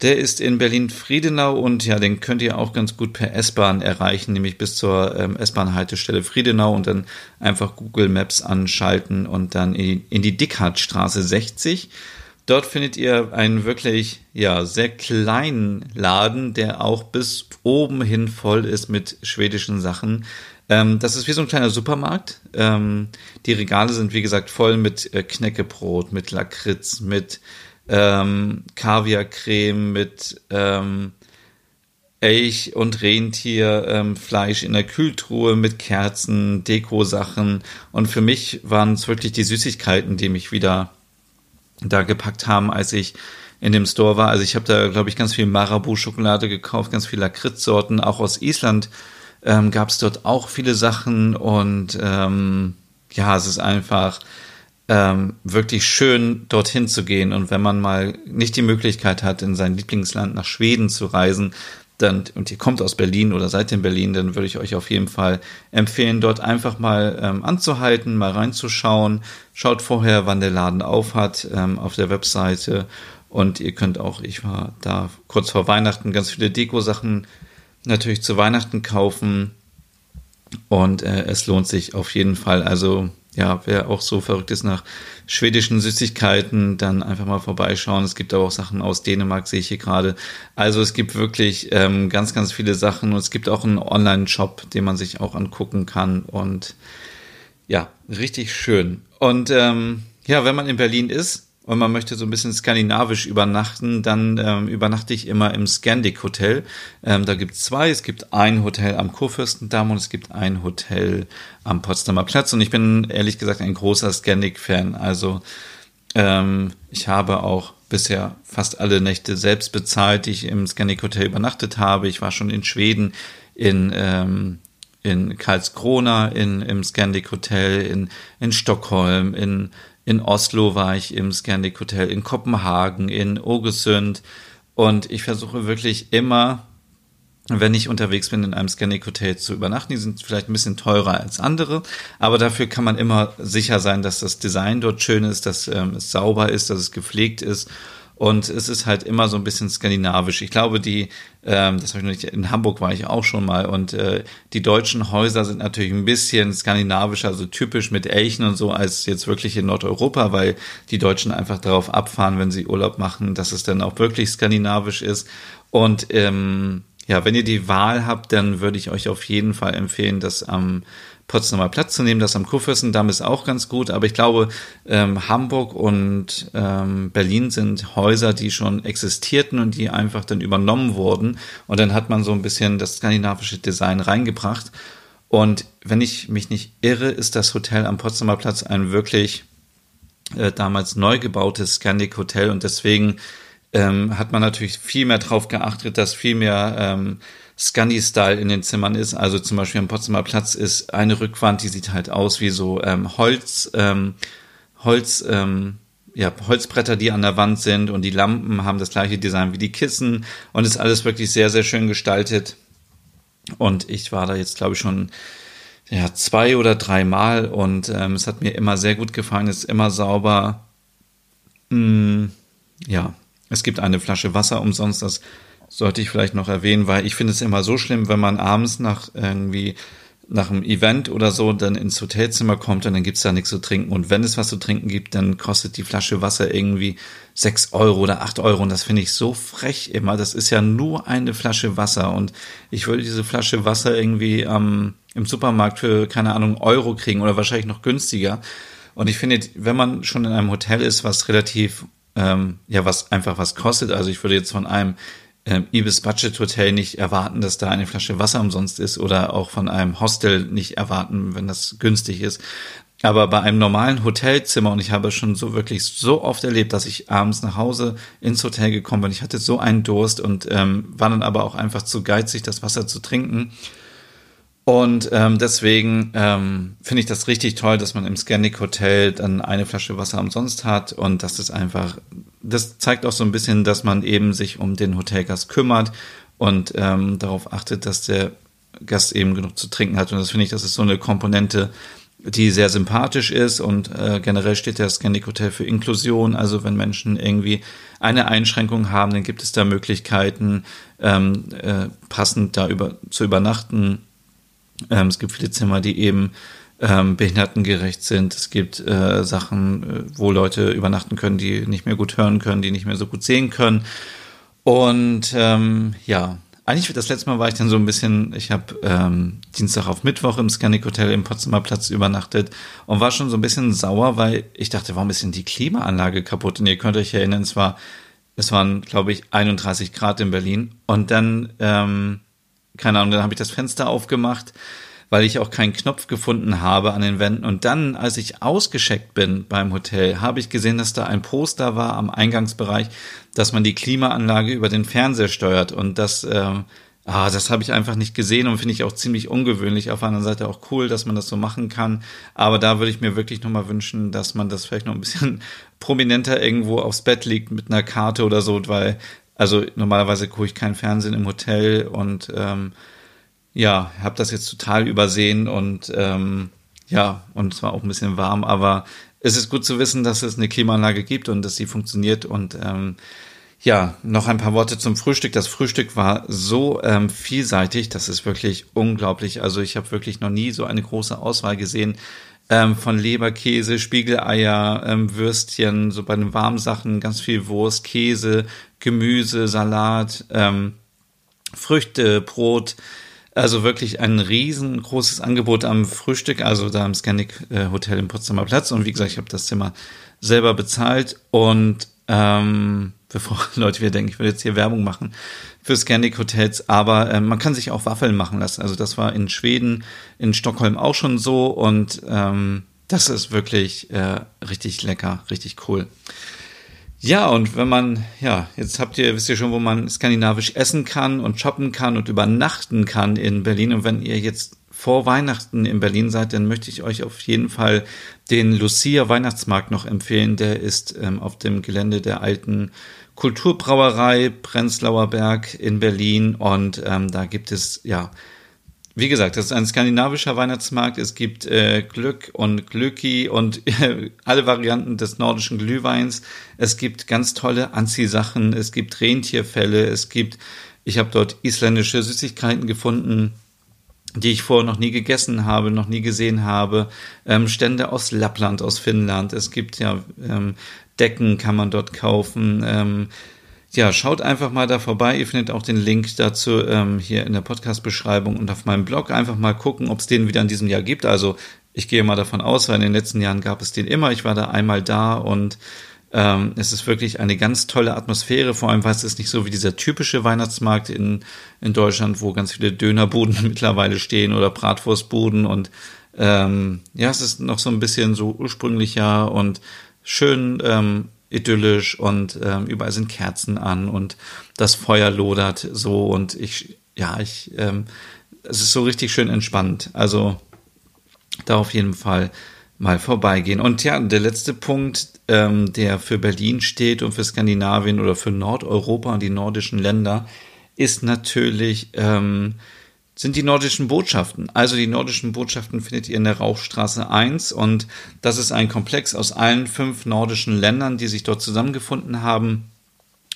Der ist in Berlin-Friedenau und ja, den könnt ihr auch ganz gut per S-Bahn erreichen, nämlich bis zur ähm, S-Bahn-Haltestelle Friedenau und dann einfach Google Maps anschalten und dann in, in die Dickhartstraße 60. Dort findet ihr einen wirklich, ja, sehr kleinen Laden, der auch bis oben hin voll ist mit schwedischen Sachen. Ähm, das ist wie so ein kleiner Supermarkt. Ähm, die Regale sind, wie gesagt, voll mit äh, Knäckebrot, mit Lakritz, mit ähm, Kaviarcreme mit ähm, Elch und Rentierfleisch ähm, in der Kühltruhe mit Kerzen, Dekosachen. Und für mich waren es wirklich die Süßigkeiten, die mich wieder da gepackt haben, als ich in dem Store war. Also ich habe da, glaube ich, ganz viel Marabu-Schokolade gekauft, ganz viele Lakritzsorten. Auch aus Island ähm, gab es dort auch viele Sachen. Und ähm, ja, es ist einfach ähm, wirklich schön, dorthin zu gehen. Und wenn man mal nicht die Möglichkeit hat, in sein Lieblingsland nach Schweden zu reisen, dann, und ihr kommt aus Berlin oder seid in Berlin, dann würde ich euch auf jeden Fall empfehlen, dort einfach mal ähm, anzuhalten, mal reinzuschauen. Schaut vorher, wann der Laden auf hat, ähm, auf der Webseite. Und ihr könnt auch, ich war da kurz vor Weihnachten, ganz viele Deko-Sachen natürlich zu Weihnachten kaufen. Und äh, es lohnt sich auf jeden Fall. Also ja, wer auch so verrückt ist nach schwedischen Süßigkeiten, dann einfach mal vorbeischauen. Es gibt aber auch Sachen aus Dänemark, sehe ich hier gerade. Also es gibt wirklich ähm, ganz, ganz viele Sachen und es gibt auch einen Online-Shop, den man sich auch angucken kann und ja, richtig schön. Und ähm, ja, wenn man in Berlin ist, und man möchte so ein bisschen skandinavisch übernachten, dann ähm, übernachte ich immer im Scandic Hotel. Ähm, da gibt es zwei. Es gibt ein Hotel am Kurfürstendamm und es gibt ein Hotel am Potsdamer Platz. Und ich bin ehrlich gesagt ein großer Scandic-Fan. Also ähm, ich habe auch bisher fast alle Nächte selbst bezahlt, die ich im Scandic Hotel übernachtet habe. Ich war schon in Schweden, in, ähm, in Karlskrona, in, im Scandic Hotel, in, in Stockholm, in, in Oslo war ich im Scandic Hotel, in Kopenhagen, in Ogesund. Und ich versuche wirklich immer wenn ich unterwegs bin, in einem Scannic Hotel zu übernachten. Die sind vielleicht ein bisschen teurer als andere, aber dafür kann man immer sicher sein, dass das Design dort schön ist, dass ähm, es sauber ist, dass es gepflegt ist. Und es ist halt immer so ein bisschen skandinavisch. Ich glaube, die, ähm, das habe ich noch nicht, in Hamburg war ich auch schon mal und äh, die deutschen Häuser sind natürlich ein bisschen skandinavischer, also typisch mit Elchen und so, als jetzt wirklich in Nordeuropa, weil die Deutschen einfach darauf abfahren, wenn sie Urlaub machen, dass es dann auch wirklich skandinavisch ist. Und ähm, ja, wenn ihr die Wahl habt, dann würde ich euch auf jeden Fall empfehlen, das am Potsdamer Platz zu nehmen. Das am Kurfürstendamm ist auch ganz gut, aber ich glaube, ähm, Hamburg und ähm, Berlin sind Häuser, die schon existierten und die einfach dann übernommen wurden. Und dann hat man so ein bisschen das skandinavische Design reingebracht. Und wenn ich mich nicht irre, ist das Hotel am Potsdamer Platz ein wirklich äh, damals neu gebautes Scandic Hotel und deswegen ähm, hat man natürlich viel mehr drauf geachtet, dass viel mehr ähm, Scandi-Style in den Zimmern ist. Also zum Beispiel am Potsdamer Platz ist eine Rückwand, die sieht halt aus wie so ähm, Holz, ähm, Holz, ähm, ja, Holzbretter, die an der Wand sind und die Lampen haben das gleiche Design wie die Kissen und ist alles wirklich sehr, sehr schön gestaltet. Und ich war da jetzt, glaube ich, schon ja, zwei oder drei Mal und ähm, es hat mir immer sehr gut gefallen, ist immer sauber. Mm, ja, es gibt eine Flasche Wasser umsonst, das sollte ich vielleicht noch erwähnen, weil ich finde es immer so schlimm, wenn man abends nach irgendwie nach einem Event oder so dann ins Hotelzimmer kommt und dann gibt's da nichts zu trinken. Und wenn es was zu trinken gibt, dann kostet die Flasche Wasser irgendwie sechs Euro oder acht Euro. Und das finde ich so frech immer. Das ist ja nur eine Flasche Wasser. Und ich würde diese Flasche Wasser irgendwie ähm, im Supermarkt für, keine Ahnung, Euro kriegen oder wahrscheinlich noch günstiger. Und ich finde, wenn man schon in einem Hotel ist, was relativ ähm, ja, was einfach was kostet. Also ich würde jetzt von einem ähm, Ibis Budget Hotel nicht erwarten, dass da eine Flasche Wasser umsonst ist oder auch von einem Hostel nicht erwarten, wenn das günstig ist. Aber bei einem normalen Hotelzimmer, und ich habe schon so wirklich so oft erlebt, dass ich abends nach Hause ins Hotel gekommen bin, ich hatte so einen Durst und ähm, war dann aber auch einfach zu geizig, das Wasser zu trinken. Und ähm, deswegen ähm, finde ich das richtig toll, dass man im Scandic Hotel dann eine Flasche Wasser umsonst hat und das ist einfach, das zeigt auch so ein bisschen, dass man eben sich um den Hotelgast kümmert und ähm, darauf achtet, dass der Gast eben genug zu trinken hat. Und das finde ich, das ist so eine Komponente, die sehr sympathisch ist und äh, generell steht der Scandic Hotel für Inklusion. Also wenn Menschen irgendwie eine Einschränkung haben, dann gibt es da Möglichkeiten, ähm, äh, passend da über, zu übernachten ähm, es gibt viele Zimmer, die eben ähm, behindertengerecht sind. Es gibt äh, Sachen, äh, wo Leute übernachten können, die nicht mehr gut hören können, die nicht mehr so gut sehen können. Und ähm, ja, eigentlich das letzte Mal war ich dann so ein bisschen, ich habe ähm, Dienstag auf Mittwoch im Scannic Hotel im Potsdamer Platz übernachtet und war schon so ein bisschen sauer, weil ich dachte, warum ist denn die Klimaanlage kaputt? Und ihr könnt euch erinnern, es war, es waren, glaube ich, 31 Grad in Berlin. Und dann ähm, keine Ahnung, dann habe ich das Fenster aufgemacht, weil ich auch keinen Knopf gefunden habe an den Wänden. Und dann, als ich ausgescheckt bin beim Hotel, habe ich gesehen, dass da ein Poster war am Eingangsbereich, dass man die Klimaanlage über den Fernseher steuert. Und das, ähm, ah, das habe ich einfach nicht gesehen und finde ich auch ziemlich ungewöhnlich. Auf der anderen Seite auch cool, dass man das so machen kann. Aber da würde ich mir wirklich nochmal wünschen, dass man das vielleicht noch ein bisschen prominenter irgendwo aufs Bett liegt mit einer Karte oder so, weil also normalerweise gucke ich kein Fernsehen im Hotel und ähm, ja, habe das jetzt total übersehen und ähm, ja, und es war auch ein bisschen warm, aber es ist gut zu wissen, dass es eine Klimaanlage gibt und dass sie funktioniert und ähm, ja, noch ein paar Worte zum Frühstück. Das Frühstück war so ähm, vielseitig, das ist wirklich unglaublich. Also ich habe wirklich noch nie so eine große Auswahl gesehen ähm, von Leberkäse, Spiegeleier, ähm, Würstchen, so bei den warmen Sachen ganz viel Wurst, Käse, Gemüse, Salat, ähm, Früchte, Brot. Also wirklich ein riesengroßes Angebot am Frühstück, also da im Scandic äh, Hotel im Potsdamer Platz. Und wie gesagt, ich habe das Zimmer selber bezahlt. Und ähm, bevor Leute wieder denken, ich will jetzt hier Werbung machen für Scandic Hotels, aber äh, man kann sich auch Waffeln machen lassen. Also das war in Schweden, in Stockholm auch schon so und ähm, das ist wirklich äh, richtig lecker, richtig cool. Ja, und wenn man, ja, jetzt habt ihr, wisst ihr schon, wo man skandinavisch essen kann und shoppen kann und übernachten kann in Berlin. Und wenn ihr jetzt vor Weihnachten in Berlin seid, dann möchte ich euch auf jeden Fall den Lucia Weihnachtsmarkt noch empfehlen. Der ist ähm, auf dem Gelände der alten Kulturbrauerei Prenzlauer Berg in Berlin und ähm, da gibt es ja wie gesagt, das ist ein skandinavischer Weihnachtsmarkt. Es gibt äh, Glück und Glücki und äh, alle Varianten des nordischen Glühweins. Es gibt ganz tolle Anziehsachen. Es gibt Rentierfälle. Es gibt, ich habe dort isländische Süßigkeiten gefunden, die ich vorher noch nie gegessen habe, noch nie gesehen habe. Ähm, Stände aus Lappland, aus Finnland. Es gibt ja ähm, Decken, kann man dort kaufen. Ähm, ja, schaut einfach mal da vorbei. Ihr findet auch den Link dazu ähm, hier in der Podcast-Beschreibung und auf meinem Blog. Einfach mal gucken, ob es den wieder in diesem Jahr gibt. Also ich gehe mal davon aus, weil in den letzten Jahren gab es den immer. Ich war da einmal da und ähm, es ist wirklich eine ganz tolle Atmosphäre. Vor allem, weil es ist nicht so wie dieser typische Weihnachtsmarkt in, in Deutschland, wo ganz viele Dönerbuden mittlerweile stehen oder Bratwurstbuden und ähm, ja, es ist noch so ein bisschen so ursprünglicher und schön ähm, idyllisch und ähm, überall sind Kerzen an und das Feuer lodert so und ich, ja, ich, ähm, es ist so richtig schön entspannt. Also da auf jeden Fall mal vorbeigehen. Und ja, der letzte Punkt, ähm, der für Berlin steht und für Skandinavien oder für Nordeuropa und die nordischen Länder, ist natürlich ähm, sind die nordischen Botschaften. Also die nordischen Botschaften findet ihr in der Rauchstraße 1 und das ist ein Komplex aus allen fünf nordischen Ländern, die sich dort zusammengefunden haben.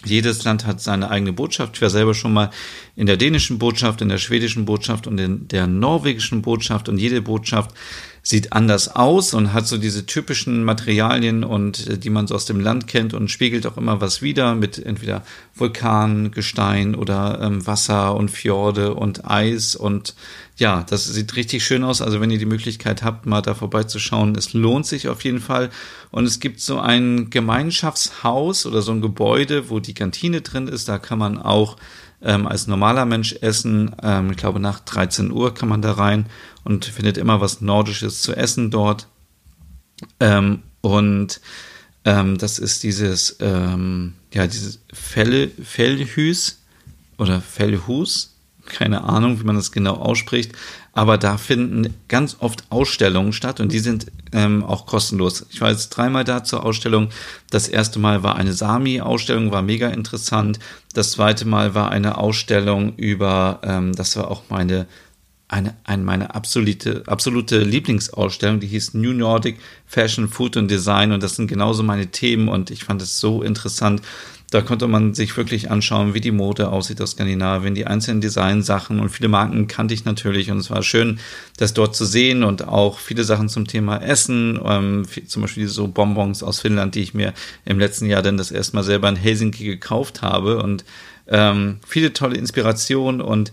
Jedes Land hat seine eigene Botschaft. Ich war selber schon mal in der dänischen Botschaft, in der schwedischen Botschaft und in der norwegischen Botschaft und jede Botschaft sieht anders aus und hat so diese typischen Materialien und äh, die man so aus dem Land kennt und spiegelt auch immer was wieder mit entweder Vulkan, Gestein oder ähm, Wasser und Fjorde und Eis und ja, das sieht richtig schön aus. Also wenn ihr die Möglichkeit habt, mal da vorbeizuschauen, es lohnt sich auf jeden Fall. Und es gibt so ein Gemeinschaftshaus oder so ein Gebäude, wo die Kantine drin ist. Da kann man auch ähm, als normaler Mensch essen. Ähm, ich glaube, nach 13 Uhr kann man da rein und findet immer was Nordisches zu essen dort. Ähm, und ähm, das ist dieses, ähm, ja, dieses Fell, Fellhüs oder Fellhus keine Ahnung, wie man das genau ausspricht, aber da finden ganz oft Ausstellungen statt und die sind ähm, auch kostenlos. Ich war jetzt dreimal da zur Ausstellung. Das erste Mal war eine Sami-Ausstellung, war mega interessant. Das zweite Mal war eine Ausstellung über, ähm, das war auch meine eine, eine meine absolute, absolute Lieblingsausstellung, die hieß New Nordic Fashion, Food und Design. Und das sind genauso meine Themen. Und ich fand es so interessant, da konnte man sich wirklich anschauen, wie die Mode aussieht aus Skandinavien, die einzelnen Designsachen und viele Marken kannte ich natürlich. Und es war schön, das dort zu sehen und auch viele Sachen zum Thema Essen, ähm, zum Beispiel so Bonbons aus Finnland, die ich mir im letzten Jahr dann das erste Mal selber in Helsinki gekauft habe. Und ähm, viele tolle Inspirationen und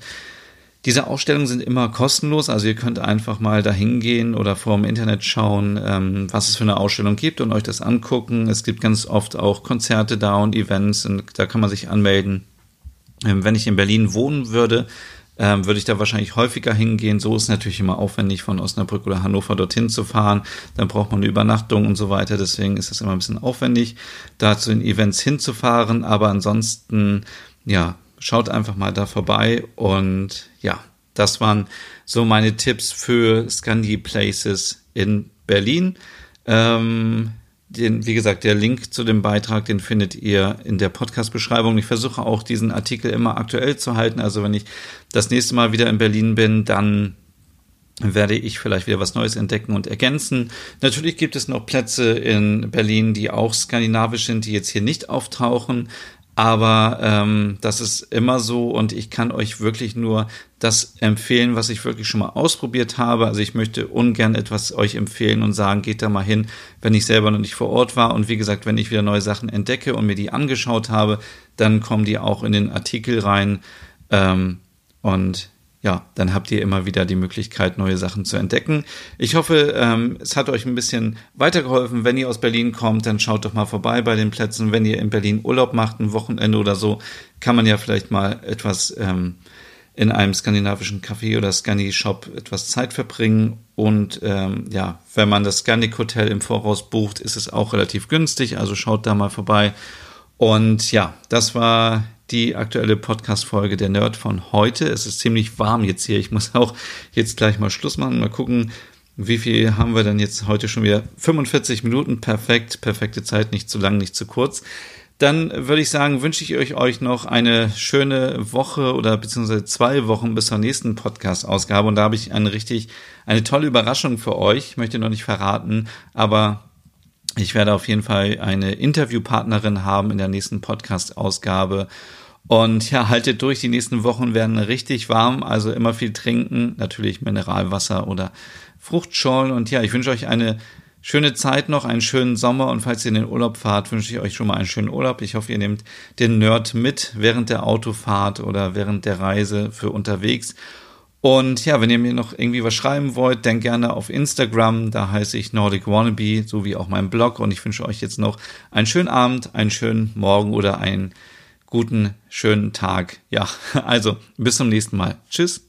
diese Ausstellungen sind immer kostenlos, also ihr könnt einfach mal dahin gehen oder vor dem Internet schauen, ähm, was es für eine Ausstellung gibt und euch das angucken. Es gibt ganz oft auch Konzerte da und Events und da kann man sich anmelden. Ähm, wenn ich in Berlin wohnen würde, ähm, würde ich da wahrscheinlich häufiger hingehen. So ist natürlich immer aufwendig, von Osnabrück oder Hannover dorthin zu fahren. Dann braucht man eine Übernachtung und so weiter. Deswegen ist es immer ein bisschen aufwendig, da zu den Events hinzufahren. Aber ansonsten, ja, schaut einfach mal da vorbei und ja, das waren so meine Tipps für Scandi Places in Berlin. Ähm, den, wie gesagt, der Link zu dem Beitrag, den findet ihr in der Podcast-Beschreibung. Ich versuche auch diesen Artikel immer aktuell zu halten. Also wenn ich das nächste Mal wieder in Berlin bin, dann werde ich vielleicht wieder was Neues entdecken und ergänzen. Natürlich gibt es noch Plätze in Berlin, die auch skandinavisch sind, die jetzt hier nicht auftauchen. Aber ähm, das ist immer so und ich kann euch wirklich nur das empfehlen, was ich wirklich schon mal ausprobiert habe. Also ich möchte ungern etwas euch empfehlen und sagen, geht da mal hin, wenn ich selber noch nicht vor Ort war. Und wie gesagt, wenn ich wieder neue Sachen entdecke und mir die angeschaut habe, dann kommen die auch in den Artikel rein. Ähm, und ja, dann habt ihr immer wieder die Möglichkeit, neue Sachen zu entdecken. Ich hoffe, ähm, es hat euch ein bisschen weitergeholfen. Wenn ihr aus Berlin kommt, dann schaut doch mal vorbei bei den Plätzen. Wenn ihr in Berlin Urlaub macht, ein Wochenende oder so, kann man ja vielleicht mal etwas ähm, in einem skandinavischen Café oder Scandi-Shop etwas Zeit verbringen. Und ähm, ja, wenn man das Scandic Hotel im Voraus bucht, ist es auch relativ günstig. Also schaut da mal vorbei. Und ja, das war die aktuelle Podcast-Folge der Nerd von heute. Es ist ziemlich warm jetzt hier. Ich muss auch jetzt gleich mal Schluss machen. Mal gucken, wie viel haben wir denn jetzt heute schon wieder? 45 Minuten, perfekt, perfekte Zeit, nicht zu lang, nicht zu kurz. Dann würde ich sagen, wünsche ich euch, euch noch eine schöne Woche oder beziehungsweise zwei Wochen bis zur nächsten Podcast-Ausgabe. Und da habe ich eine richtig, eine tolle Überraschung für euch. Ich möchte noch nicht verraten, aber ich werde auf jeden Fall eine Interviewpartnerin haben in der nächsten Podcast-Ausgabe. Und ja, haltet durch, die nächsten Wochen werden richtig warm, also immer viel trinken, natürlich Mineralwasser oder Fruchtschorlen. Und ja, ich wünsche euch eine schöne Zeit noch, einen schönen Sommer und falls ihr in den Urlaub fahrt, wünsche ich euch schon mal einen schönen Urlaub. Ich hoffe, ihr nehmt den Nerd mit während der Autofahrt oder während der Reise für unterwegs. Und ja, wenn ihr mir noch irgendwie was schreiben wollt, denkt gerne auf Instagram, da heiße ich Nordic Wannabe, so wie auch mein Blog. Und ich wünsche euch jetzt noch einen schönen Abend, einen schönen Morgen oder einen guten, schönen Tag. Ja, also bis zum nächsten Mal. Tschüss.